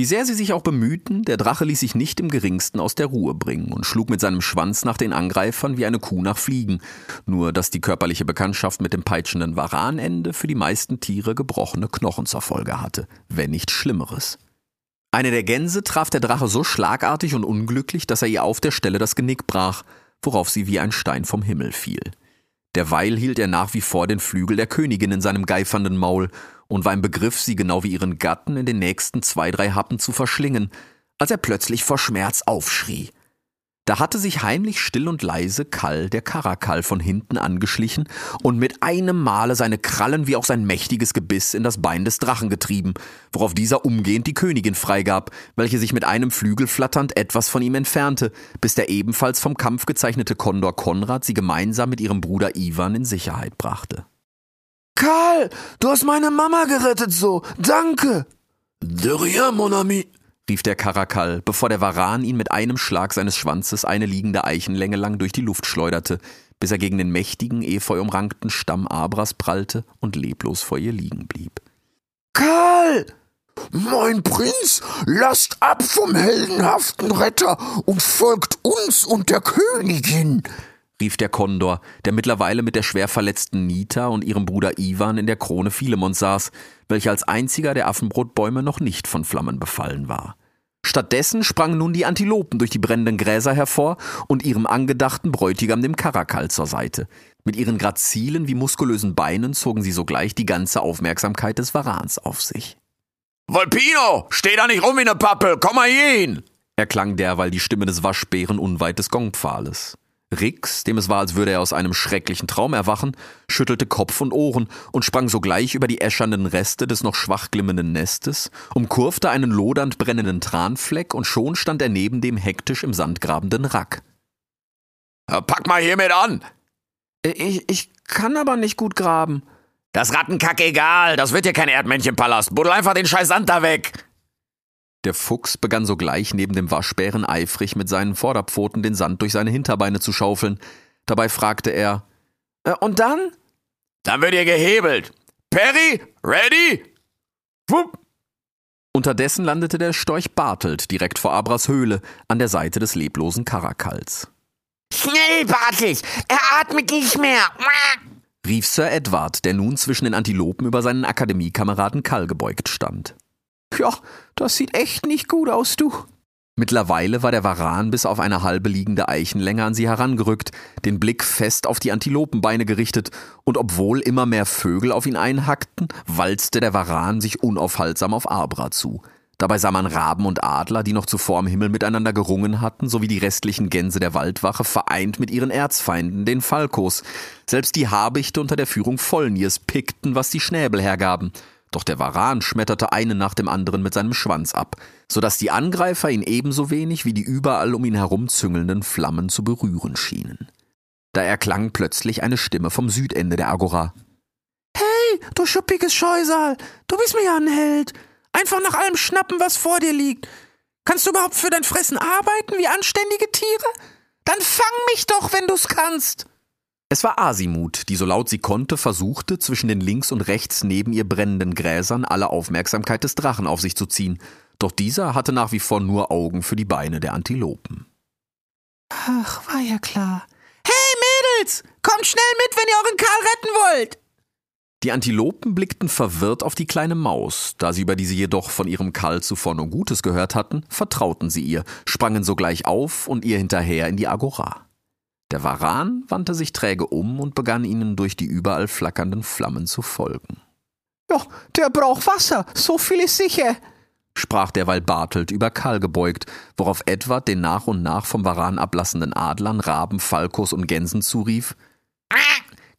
Wie sehr sie sich auch bemühten, der Drache ließ sich nicht im geringsten aus der Ruhe bringen und schlug mit seinem Schwanz nach den Angreifern wie eine Kuh nach Fliegen, nur dass die körperliche Bekanntschaft mit dem peitschenden Varanende für die meisten Tiere gebrochene Knochen zur Folge hatte, wenn nicht Schlimmeres. Eine der Gänse traf der Drache so schlagartig und unglücklich, dass er ihr auf der Stelle das Genick brach, worauf sie wie ein Stein vom Himmel fiel. Derweil hielt er nach wie vor den Flügel der Königin in seinem geifernden Maul und war im Begriff, sie genau wie ihren Gatten in den nächsten zwei, drei Happen zu verschlingen, als er plötzlich vor Schmerz aufschrie. Da hatte sich heimlich still und leise Kall, der Karakal, von hinten angeschlichen und mit einem Male seine Krallen wie auch sein mächtiges Gebiss in das Bein des Drachen getrieben, worauf dieser umgehend die Königin freigab, welche sich mit einem Flügel flatternd etwas von ihm entfernte, bis der ebenfalls vom Kampf gezeichnete Kondor Konrad sie gemeinsam mit ihrem Bruder Ivan in Sicherheit brachte. Karl, du hast meine Mama gerettet so. Danke. De rien, mon ami, rief der Karakal, bevor der Varan ihn mit einem Schlag seines Schwanzes eine liegende Eichenlänge lang durch die Luft schleuderte, bis er gegen den mächtigen, efeu-umrankten Stamm Abras prallte und leblos vor ihr liegen blieb. Karl! Mein Prinz, lasst ab vom heldenhaften Retter und folgt uns und der Königin, rief der Kondor, der mittlerweile mit der schwer verletzten Nita und ihrem Bruder Ivan in der Krone Philemons saß, welcher als einziger der Affenbrotbäume noch nicht von Flammen befallen war. Stattdessen sprangen nun die Antilopen durch die brennenden Gräser hervor und ihrem angedachten Bräutigam dem Karakal zur Seite. Mit ihren grazilen wie muskulösen Beinen zogen sie sogleich die ganze Aufmerksamkeit des Varans auf sich. Volpino, steh da nicht rum wie ne Pappe, komm mal hin! erklang derweil die Stimme des Waschbären unweit des Gongpfahles. Rix, dem es war, als würde er aus einem schrecklichen Traum erwachen, schüttelte Kopf und Ohren und sprang sogleich über die äschernden Reste des noch schwach glimmenden Nestes, umkurfte einen lodernd brennenden Tranfleck und schon stand er neben dem hektisch im Sand grabenden Rack. Pack mal hiermit an! Äh, ich, ich kann aber nicht gut graben. Das Rattenkack egal, das wird hier kein Erdmännchenpalast. Buddel einfach den scheiß Sand da weg! Der Fuchs begann sogleich neben dem Waschbären eifrig mit seinen Vorderpfoten den Sand durch seine Hinterbeine zu schaufeln. Dabei fragte er: äh, Und dann? Dann wird ihr gehebelt. Perry, ready? Wupp. Unterdessen landete der Storch Bartelt direkt vor Abras Höhle an der Seite des leblosen Karakals. Schnell, Bartelt! Er atmet nicht mehr! rief Sir Edward, der nun zwischen den Antilopen über seinen Akademiekameraden Kall gebeugt stand. Ja, das sieht echt nicht gut aus, du. Mittlerweile war der Varan bis auf eine halbe liegende Eichenlänge an sie herangerückt, den Blick fest auf die Antilopenbeine gerichtet, und obwohl immer mehr Vögel auf ihn einhackten, walzte der Varan sich unaufhaltsam auf Abra zu. Dabei sah man Raben und Adler, die noch zuvor am Himmel miteinander gerungen hatten, sowie die restlichen Gänse der Waldwache vereint mit ihren Erzfeinden, den Falkos. Selbst die Habichte unter der Führung Vollniers pickten, was die Schnäbel hergaben. Doch der Varan schmetterte einen nach dem anderen mit seinem Schwanz ab, so dass die Angreifer ihn ebenso wenig wie die überall um ihn herum züngelnden Flammen zu berühren schienen. Da erklang plötzlich eine Stimme vom Südende der Agora. Hey, du schuppiges Scheusal, du bist mir ja ein Held. Einfach nach allem schnappen, was vor dir liegt. Kannst du überhaupt für dein Fressen arbeiten wie anständige Tiere? Dann fang mich doch, wenn du's kannst. Es war Asimut, die so laut sie konnte versuchte, zwischen den links und rechts neben ihr brennenden Gräsern alle Aufmerksamkeit des Drachen auf sich zu ziehen, doch dieser hatte nach wie vor nur Augen für die Beine der Antilopen. Ach, war ja klar. Hey Mädels, kommt schnell mit, wenn ihr euren Karl retten wollt! Die Antilopen blickten verwirrt auf die kleine Maus, da sie über diese jedoch von ihrem Karl zuvor nur Gutes gehört hatten, vertrauten sie ihr, sprangen sogleich auf und ihr hinterher in die Agora. Der Varan wandte sich träge um und begann ihnen durch die überall flackernden Flammen zu folgen. Ja, der braucht Wasser, so viel ist sicher, sprach derweil Bartelt über Karl gebeugt, worauf Edward den nach und nach vom Varan ablassenden Adlern, Raben, Falkos und Gänsen zurief. Ah,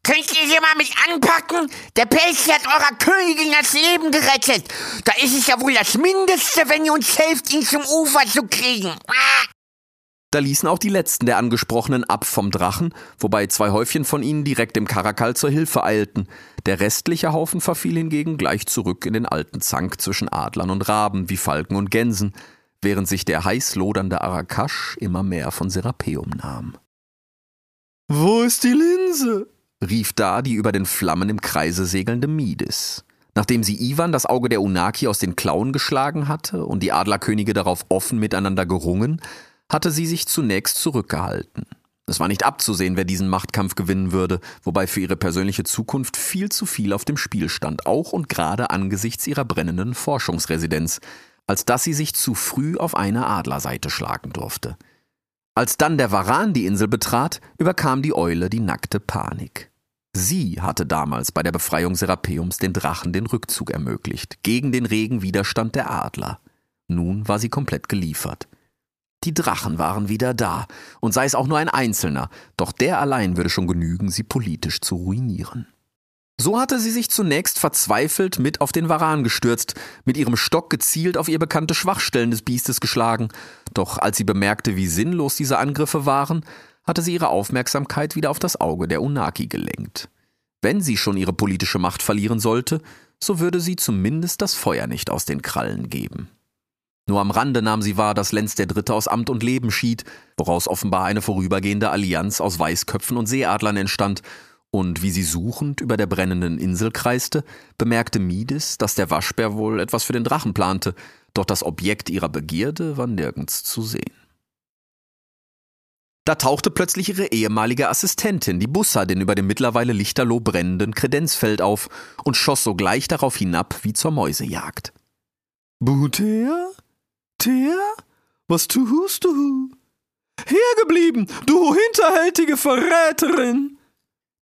könnt ihr hier mal mich anpacken? Der Pelz hat eurer Königin das Leben gerettet. Da ist es ja wohl das Mindeste, wenn ihr uns helft, ihn zum Ufer zu kriegen. Ah. Da ließen auch die letzten der Angesprochenen ab vom Drachen, wobei zwei Häufchen von ihnen direkt dem Karakal zur Hilfe eilten. Der restliche Haufen verfiel hingegen gleich zurück in den alten Zank zwischen Adlern und Raben, wie Falken und Gänsen, während sich der heiß lodernde Arakash immer mehr von Serapeum nahm. Wo ist die Linse? rief da die über den Flammen im Kreise segelnde Midis. Nachdem sie Ivan das Auge der Unaki aus den Klauen geschlagen hatte und die Adlerkönige darauf offen miteinander gerungen, hatte sie sich zunächst zurückgehalten. Es war nicht abzusehen, wer diesen Machtkampf gewinnen würde, wobei für ihre persönliche Zukunft viel zu viel auf dem Spiel stand, auch und gerade angesichts ihrer brennenden Forschungsresidenz, als dass sie sich zu früh auf eine Adlerseite schlagen durfte. Als dann der Varan die Insel betrat, überkam die Eule die nackte Panik. Sie hatte damals bei der Befreiung Serapeums den Drachen den Rückzug ermöglicht, gegen den regen Widerstand der Adler. Nun war sie komplett geliefert. Die Drachen waren wieder da, und sei es auch nur ein einzelner, doch der allein würde schon genügen, sie politisch zu ruinieren. So hatte sie sich zunächst verzweifelt mit auf den Varan gestürzt, mit ihrem Stock gezielt auf ihr bekannte Schwachstellen des Biestes geschlagen, doch als sie bemerkte, wie sinnlos diese Angriffe waren, hatte sie ihre Aufmerksamkeit wieder auf das Auge der Unaki gelenkt. Wenn sie schon ihre politische Macht verlieren sollte, so würde sie zumindest das Feuer nicht aus den Krallen geben. Nur am Rande nahm sie wahr, dass Lenz der Dritte aus Amt und Leben schied, woraus offenbar eine vorübergehende Allianz aus Weißköpfen und Seeadlern entstand, und wie sie suchend über der brennenden Insel kreiste, bemerkte Mides, dass der Waschbär wohl etwas für den Drachen plante, doch das Objekt ihrer Begierde war nirgends zu sehen. Da tauchte plötzlich ihre ehemalige Assistentin, die Bussadin, über dem mittlerweile lichterloh brennenden Kredenzfeld auf und schoss sogleich darauf hinab wie zur Mäusejagd. Butea? Thea? Was tust du? Hergeblieben, du hinterhältige Verräterin!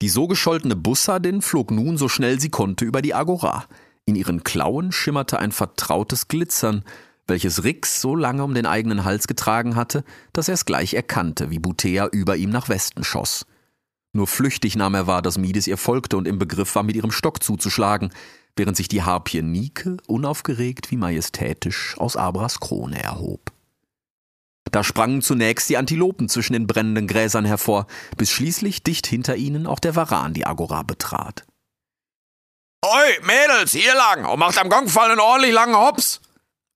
Die so gescholtene Bussadin flog nun so schnell sie konnte über die Agora. In ihren Klauen schimmerte ein vertrautes Glitzern, welches Rix so lange um den eigenen Hals getragen hatte, dass er es gleich erkannte, wie Butea über ihm nach Westen schoss. Nur flüchtig nahm er wahr, dass Mides ihr folgte und im Begriff war, mit ihrem Stock zuzuschlagen, während sich die Harpie Nike unaufgeregt wie majestätisch aus Abras Krone erhob. Da sprangen zunächst die Antilopen zwischen den brennenden Gräsern hervor, bis schließlich dicht hinter ihnen auch der Varan die Agora betrat. Oi, Mädels, hier lang und macht am Gongfall einen ordentlich langen Hops!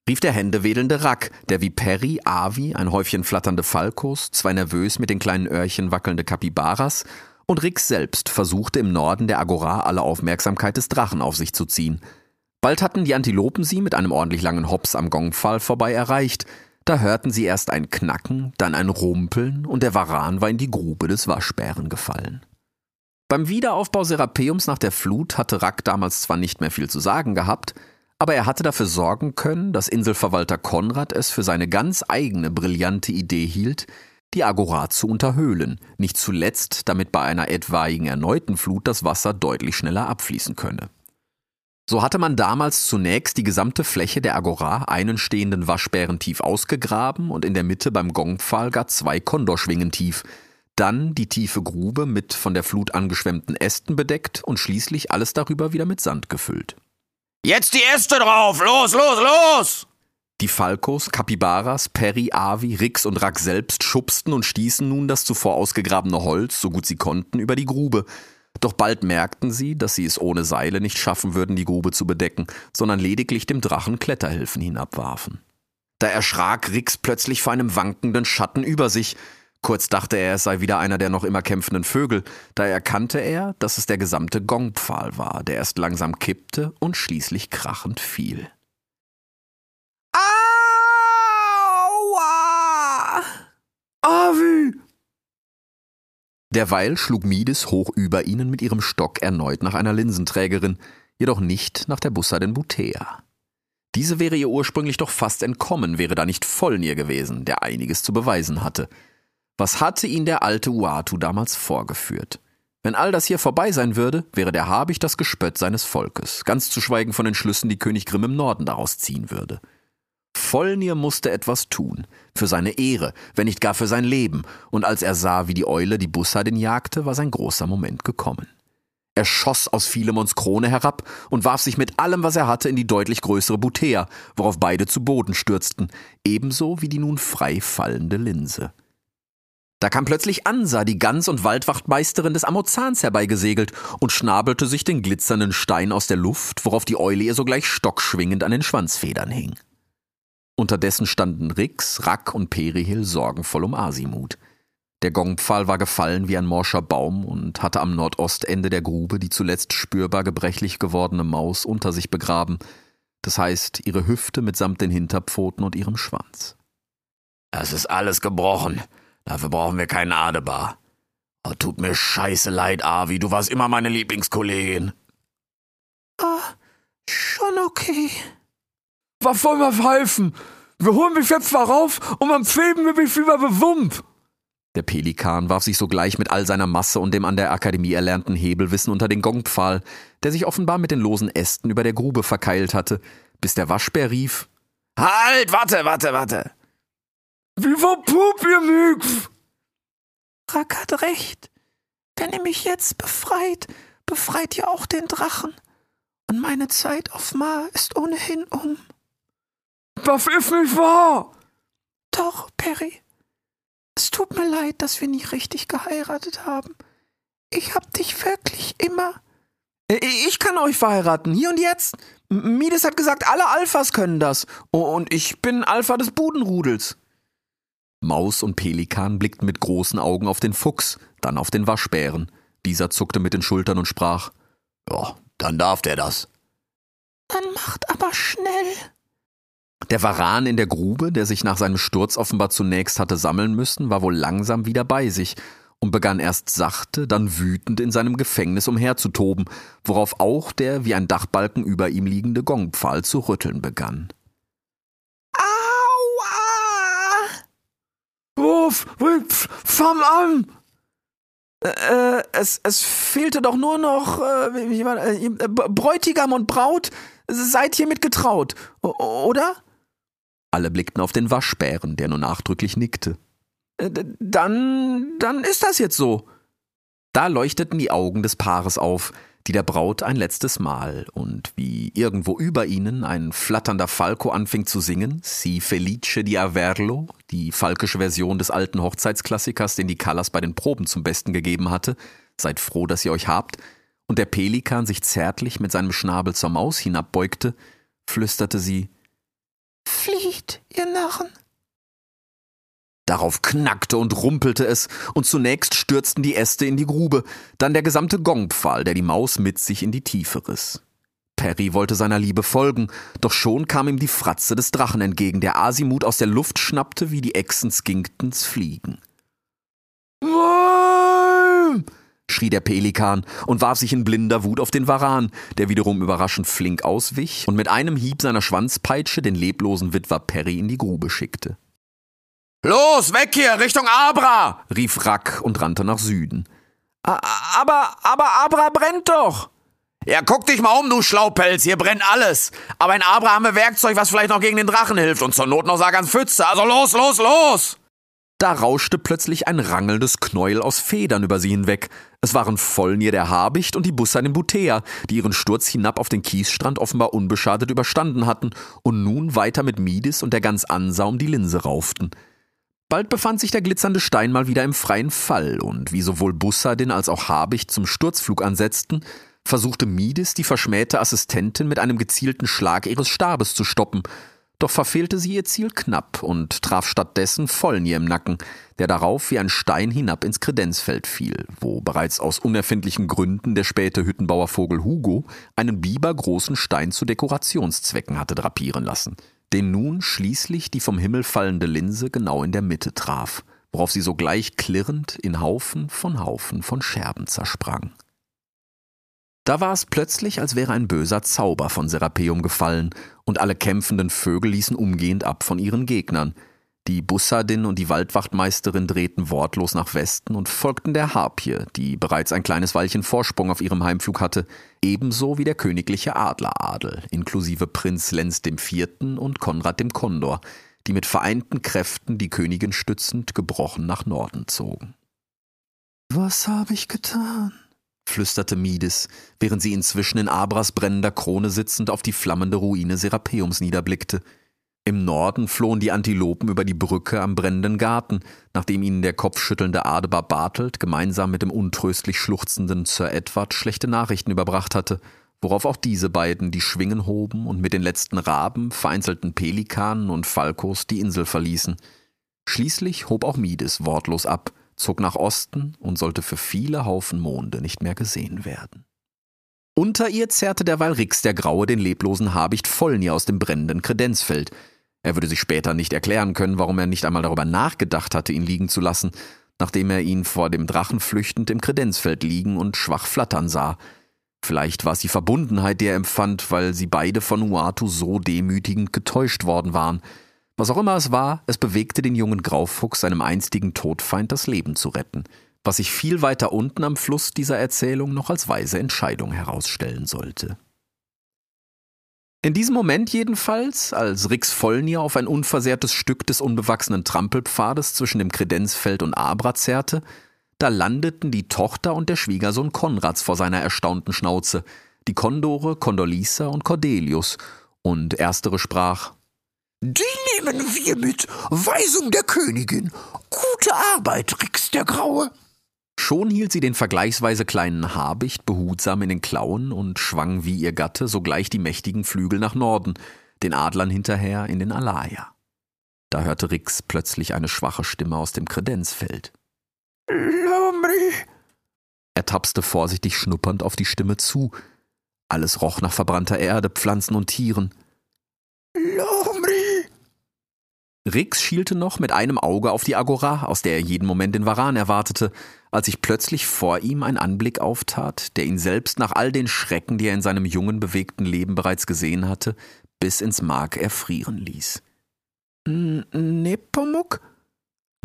rief der händewedelnde Rack, der wie Perry, Avi, ein Häufchen flatternde Falkos, zwei nervös mit den kleinen Öhrchen wackelnde Kapibaras und Rix selbst versuchte im Norden der Agora alle Aufmerksamkeit des Drachen auf sich zu ziehen. Bald hatten die Antilopen sie mit einem ordentlich langen Hops am Gongpfahl vorbei erreicht, da hörten sie erst ein Knacken, dann ein Rumpeln und der Varan war in die Grube des Waschbären gefallen. Beim Wiederaufbau Serapeums nach der Flut hatte Rack damals zwar nicht mehr viel zu sagen gehabt, aber er hatte dafür sorgen können, dass Inselverwalter Konrad es für seine ganz eigene brillante Idee hielt, die Agora zu unterhöhlen, nicht zuletzt, damit bei einer etwaigen erneuten Flut das Wasser deutlich schneller abfließen könne. So hatte man damals zunächst die gesamte Fläche der Agora einen stehenden Waschbären tief ausgegraben und in der Mitte beim Gongpfahl gar zwei Kondorschwingen tief, dann die tiefe Grube mit von der Flut angeschwemmten Ästen bedeckt und schließlich alles darüber wieder mit Sand gefüllt. Jetzt die Äste drauf! Los, los, los! Die Falkos, Kapibaras, Perry, Avi, Rix und Rack selbst schubsten und stießen nun das zuvor ausgegrabene Holz, so gut sie konnten, über die Grube. Doch bald merkten sie, dass sie es ohne Seile nicht schaffen würden, die Grube zu bedecken, sondern lediglich dem Drachen Kletterhilfen hinabwarfen. Da erschrak Rix plötzlich vor einem wankenden Schatten über sich. Kurz dachte er, es sei wieder einer der noch immer kämpfenden Vögel. Da erkannte er, dass es der gesamte Gongpfahl war, der erst langsam kippte und schließlich krachend fiel. Avi! Derweil schlug Mides hoch über ihnen mit ihrem Stock erneut nach einer Linsenträgerin, jedoch nicht nach der Bussadin Butea. Diese wäre ihr ursprünglich doch fast entkommen, wäre da nicht Vollnir gewesen, der einiges zu beweisen hatte. Was hatte ihn der alte Uatu damals vorgeführt? Wenn all das hier vorbei sein würde, wäre der Habicht das Gespött seines Volkes, ganz zu schweigen von den Schlüssen, die König Grimm im Norden daraus ziehen würde. Vollnir musste etwas tun, für seine Ehre, wenn nicht gar für sein Leben, und als er sah, wie die Eule die Bussadin jagte, war sein großer Moment gekommen. Er schoss aus Philemons Krone herab und warf sich mit allem, was er hatte, in die deutlich größere Butea, worauf beide zu Boden stürzten, ebenso wie die nun frei fallende Linse. Da kam plötzlich Ansa, die Gans- und Waldwachtmeisterin des Amozans, herbeigesegelt und schnabelte sich den glitzernden Stein aus der Luft, worauf die Eule ihr sogleich stockschwingend an den Schwanzfedern hing. Unterdessen standen Rix, Rack und Perihil sorgenvoll um Asimut. Der Gongpfahl war gefallen wie ein morscher Baum und hatte am Nordostende der Grube die zuletzt spürbar gebrechlich gewordene Maus unter sich begraben, das heißt ihre Hüfte mitsamt den Hinterpfoten und ihrem Schwanz. Es ist alles gebrochen. Dafür brauchen wir keinen Adebar. Oh, tut mir scheiße leid, Avi. Du warst immer meine Lieblingskollegin. Ah, schon okay. Was wollen wir pfeifen? Wir holen mich jetzt mal rauf und dann pfeben wir mich wieder bewump. Der Pelikan warf sich sogleich mit all seiner Masse und dem an der Akademie erlernten Hebelwissen unter den Gongpfahl, der sich offenbar mit den losen Ästen über der Grube verkeilt hatte, bis der Waschbär rief: Halt, warte, warte, warte. Wie verpup ihr mich? Rack hat recht. Wenn ihr mich jetzt befreit, befreit ihr auch den Drachen. Und meine Zeit auf Ma ist ohnehin um. Das ist nicht wahr. Doch, Perry. Es tut mir leid, dass wir nie richtig geheiratet haben. Ich hab dich wirklich immer. Ich kann euch verheiraten, hier und jetzt. Mides hat gesagt, alle Alphas können das. Und ich bin Alpha des Budenrudels. Maus und Pelikan blickten mit großen Augen auf den Fuchs, dann auf den Waschbären. Dieser zuckte mit den Schultern und sprach: Ja, dann darf der das. Dann macht aber schnell. Der Varan in der Grube, der sich nach seinem Sturz offenbar zunächst hatte sammeln müssen, war wohl langsam wieder bei sich und begann erst sachte, dann wütend in seinem Gefängnis umherzutoben, worauf auch der wie ein Dachbalken über ihm liegende Gongpfahl zu rütteln begann. Aua! Ruf, Ruf, fang an. Äh, es, es fehlte doch nur noch, äh, äh, Bräutigam und Braut, seid hiermit getraut, oder? Alle blickten auf den Waschbären, der nur nachdrücklich nickte. Äh, Dann, dann ist das jetzt so. Da leuchteten die Augen des Paares auf, die der Braut ein letztes Mal, und wie irgendwo über ihnen ein flatternder Falco anfing zu singen, Si Felice di Averlo, die falkische Version des alten Hochzeitsklassikers, den die Callas bei den Proben zum Besten gegeben hatte, seid froh, dass ihr euch habt, und der Pelikan sich zärtlich mit seinem Schnabel zur Maus hinabbeugte, flüsterte sie, Flieht, ihr Narren. Darauf knackte und rumpelte es, und zunächst stürzten die Äste in die Grube, dann der gesamte Gongpfahl, der die Maus mit sich in die Tiefe riss. Perry wollte seiner Liebe folgen, doch schon kam ihm die Fratze des Drachen entgegen, der Asimut aus der Luft schnappte, wie die Echsen Skinktons fliegen. Nein! Schrie der Pelikan und warf sich in blinder Wut auf den Varan, der wiederum überraschend flink auswich und mit einem Hieb seiner Schwanzpeitsche den leblosen Witwer Perry in die Grube schickte. Los, weg hier, Richtung Abra! rief Rack und rannte nach Süden. Aber, aber Abra brennt doch. Ja, guck dich mal um, du Schlaupelz, hier brennt alles. Aber in Abra haben wir Werkzeug, was vielleicht noch gegen den Drachen hilft und zur Not noch Sagan Pfütze. Also los, los, los! Da rauschte plötzlich ein rangelndes Knäuel aus Federn über sie hinweg. Es waren Vollnir der Habicht und die Bussan in Butea, die ihren Sturz hinab auf den Kiesstrand offenbar unbeschadet überstanden hatten und nun weiter mit Midis und der ganz Ansa um die Linse rauften. Bald befand sich der glitzernde Stein mal wieder im freien Fall, und wie sowohl Bussadin als auch Habicht zum Sturzflug ansetzten, versuchte Midis die verschmähte Assistentin mit einem gezielten Schlag ihres Stabes zu stoppen, doch verfehlte sie ihr Ziel knapp und traf stattdessen Vollnir im Nacken, der darauf wie ein Stein hinab ins Kredenzfeld fiel, wo bereits aus unerfindlichen Gründen der späte Hüttenbauervogel Hugo einen bibergroßen Stein zu Dekorationszwecken hatte drapieren lassen, den nun schließlich die vom Himmel fallende Linse genau in der Mitte traf, worauf sie sogleich klirrend in Haufen von Haufen von Scherben zersprang. Da war es plötzlich, als wäre ein böser Zauber von Serapeum gefallen, und alle kämpfenden Vögel ließen umgehend ab von ihren Gegnern. Die Bussadin und die Waldwachtmeisterin drehten wortlos nach Westen und folgten der Harpie, die bereits ein kleines Weilchen Vorsprung auf ihrem Heimflug hatte, ebenso wie der königliche Adleradel, inklusive Prinz Lenz IV. und Konrad dem Kondor, die mit vereinten Kräften die Königin stützend gebrochen nach Norden zogen. Was habe ich getan? Flüsterte Mides, während sie inzwischen in Abras brennender Krone sitzend auf die flammende Ruine Serapeums niederblickte. Im Norden flohen die Antilopen über die Brücke am brennenden Garten, nachdem ihnen der kopfschüttelnde Adebar Bartelt gemeinsam mit dem untröstlich schluchzenden Sir Edward schlechte Nachrichten überbracht hatte, worauf auch diese beiden die Schwingen hoben und mit den letzten Raben, vereinzelten Pelikanen und Falkos die Insel verließen. Schließlich hob auch Mides wortlos ab, zog nach Osten und sollte für viele Haufen Monde nicht mehr gesehen werden. Unter ihr zerrte derweil Rix der Graue den leblosen Habicht Vollnir aus dem brennenden Kredenzfeld. Er würde sich später nicht erklären können, warum er nicht einmal darüber nachgedacht hatte, ihn liegen zu lassen, nachdem er ihn vor dem Drachen flüchtend im Kredenzfeld liegen und schwach flattern sah. Vielleicht war es die Verbundenheit, die er empfand, weil sie beide von Uatu so demütigend getäuscht worden waren. Was auch immer es war, es bewegte den jungen Graufuchs, seinem einstigen Todfeind das Leben zu retten, was sich viel weiter unten am Fluss dieser Erzählung noch als weise Entscheidung herausstellen sollte. In diesem Moment jedenfalls, als Rix Vollnier auf ein unversehrtes Stück des unbewachsenen Trampelpfades zwischen dem Kredenzfeld und Abra zerrte, da landeten die Tochter und der Schwiegersohn Konrads vor seiner erstaunten Schnauze, die Kondore, Kondolisa und Cordelius, und erstere sprach Die nehmen wir mit. Weisung der Königin. Gute Arbeit, Rix der Graue. Schon hielt sie den vergleichsweise kleinen Habicht behutsam in den Klauen und schwang wie ihr Gatte sogleich die mächtigen Flügel nach Norden, den Adlern hinterher in den Alaya. Da hörte Rix plötzlich eine schwache Stimme aus dem Kredenzfeld. Lomri. Er tapste vorsichtig schnuppernd auf die Stimme zu. Alles roch nach verbrannter Erde, Pflanzen und Tieren. Lomri. Rix schielte noch mit einem Auge auf die Agora, aus der er jeden Moment den Varan erwartete, als sich plötzlich vor ihm ein Anblick auftat, der ihn selbst nach all den Schrecken, die er in seinem jungen, bewegten Leben bereits gesehen hatte, bis ins Mark erfrieren ließ. Nepomuk?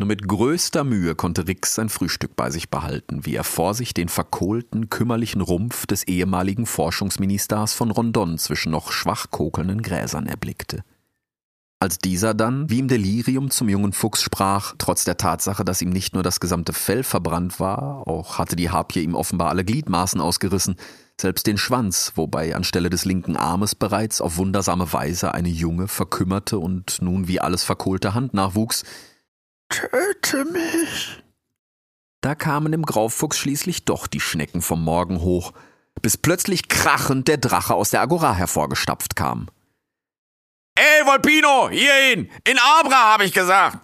Nur mit größter Mühe konnte Rix sein Frühstück bei sich behalten, wie er vor sich den verkohlten, kümmerlichen Rumpf des ehemaligen Forschungsministers von Rondon zwischen noch schwach kokelnden Gräsern erblickte. Als dieser dann, wie im Delirium, zum jungen Fuchs sprach, trotz der Tatsache, dass ihm nicht nur das gesamte Fell verbrannt war, auch hatte die Harpie ihm offenbar alle Gliedmaßen ausgerissen, selbst den Schwanz, wobei anstelle des linken Armes bereits auf wundersame Weise eine junge, verkümmerte und nun wie alles verkohlte Hand nachwuchs. Töte mich. Da kamen dem Graufuchs schließlich doch die Schnecken vom Morgen hoch, bis plötzlich krachend der Drache aus der Agora hervorgestapft kam. Ey, Volpino, hierhin! In Abra, habe ich gesagt!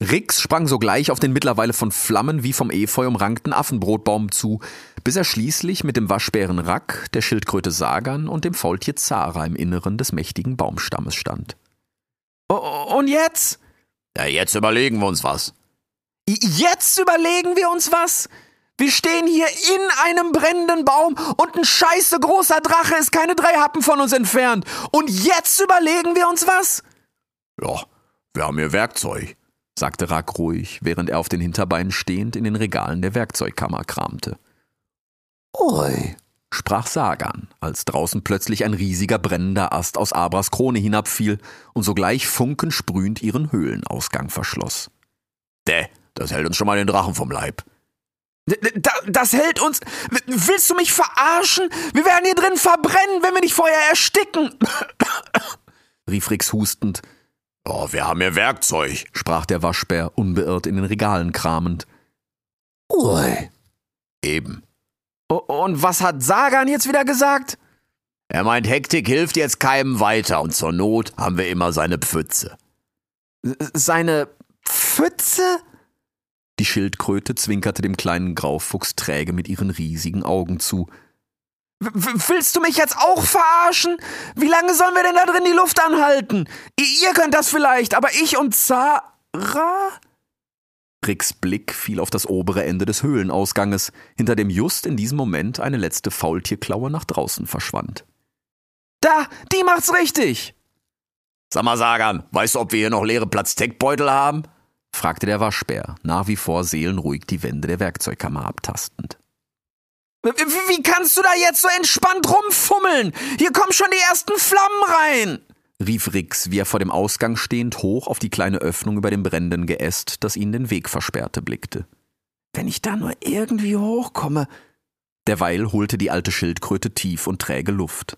Rix sprang sogleich auf den mittlerweile von Flammen wie vom Efeu umrankten Affenbrotbaum zu, bis er schließlich mit dem Waschbären Rack, der Schildkröte Sagan und dem Faultier Zara im Inneren des mächtigen Baumstammes stand. Und jetzt? Ja, jetzt überlegen wir uns was. Jetzt überlegen wir uns was? Wir stehen hier in einem brennenden Baum und ein scheiße großer Drache ist keine drei Happen von uns entfernt. Und jetzt überlegen wir uns was? Ja, wir haben hier Werkzeug, sagte Rack ruhig, während er auf den Hinterbeinen stehend in den Regalen der Werkzeugkammer kramte. Ui, sprach Sagan, als draußen plötzlich ein riesiger brennender Ast aus Abras Krone hinabfiel und sogleich funkensprühend ihren Höhlenausgang verschloss. Däh, das hält uns schon mal den Drachen vom Leib. Das hält uns. Willst du mich verarschen? Wir werden hier drin verbrennen, wenn wir nicht vorher ersticken. rief Rix hustend. Oh, wir haben hier Werkzeug, sprach der Waschbär unbeirrt in den Regalen kramend. Ui. Eben. Und was hat Sagan jetzt wieder gesagt? Er meint, Hektik hilft jetzt keinem weiter und zur Not haben wir immer seine Pfütze. Seine Pfütze? Die Schildkröte zwinkerte dem kleinen Graufuchs träge mit ihren riesigen Augen zu. Willst du mich jetzt auch verarschen? Wie lange sollen wir denn da drin die Luft anhalten? Ihr könnt das vielleicht, aber ich und Zara? Ricks Blick fiel auf das obere Ende des Höhlenausganges, hinter dem just in diesem Moment eine letzte Faultierklaue nach draußen verschwand. Da, die macht's richtig! Sag mal, Sagan, weißt du, ob wir hier noch leere Platzteckbeutel haben? Fragte der Waschbär, nach wie vor seelenruhig die Wände der Werkzeugkammer abtastend. Wie kannst du da jetzt so entspannt rumfummeln? Hier kommen schon die ersten Flammen rein! rief Rix, wie er vor dem Ausgang stehend hoch auf die kleine Öffnung über dem brennenden Geäst, das ihnen den Weg versperrte, blickte. Wenn ich da nur irgendwie hochkomme. Derweil holte die alte Schildkröte tief und träge Luft.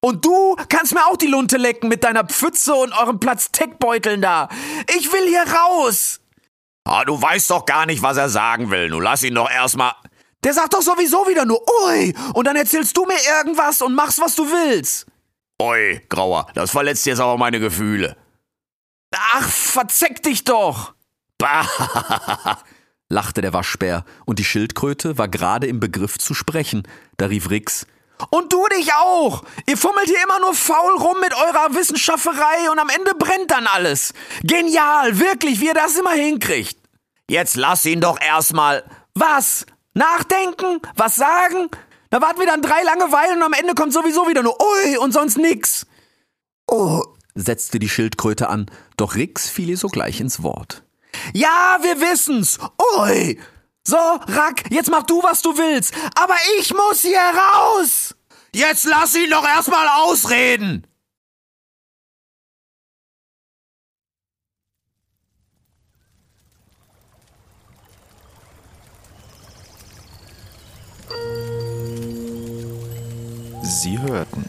Und du kannst mir auch die Lunte lecken mit deiner Pfütze und euren Platzteckbeuteln da. Ich will hier raus. Ah, du weißt doch gar nicht, was er sagen will. Nun lass ihn doch erstmal. Der sagt doch sowieso wieder nur Ui und dann erzählst du mir irgendwas und machst, was du willst. Ui, Grauer, das verletzt jetzt aber meine Gefühle. Ach, verzeck dich doch. Bah, lachte der Waschbär, und die Schildkröte war gerade im Begriff zu sprechen. Da rief Rix, und du dich auch! Ihr fummelt hier immer nur faul rum mit eurer Wissenschafferei und am Ende brennt dann alles. Genial, wirklich, wie ihr das immer hinkriegt. Jetzt lass ihn doch erstmal. Was? Nachdenken? Was sagen? Da warten wir dann drei Langeweilen und am Ende kommt sowieso wieder nur Ui und sonst nix. Oh, setzte die Schildkröte an, doch Rix fiel ihr sogleich ins Wort. Ja, wir wissen's. Ui! So, Rack, jetzt mach du, was du willst. Aber ich muss hier raus! Jetzt lass ihn doch erstmal ausreden! Sie hörten.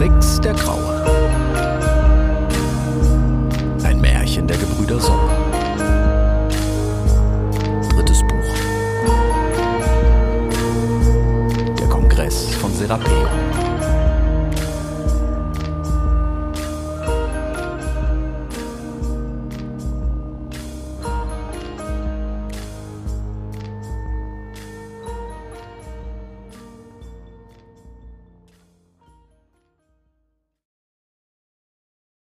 Wix der Graue. Ein Märchen der Gebrüder Sommer. da pego.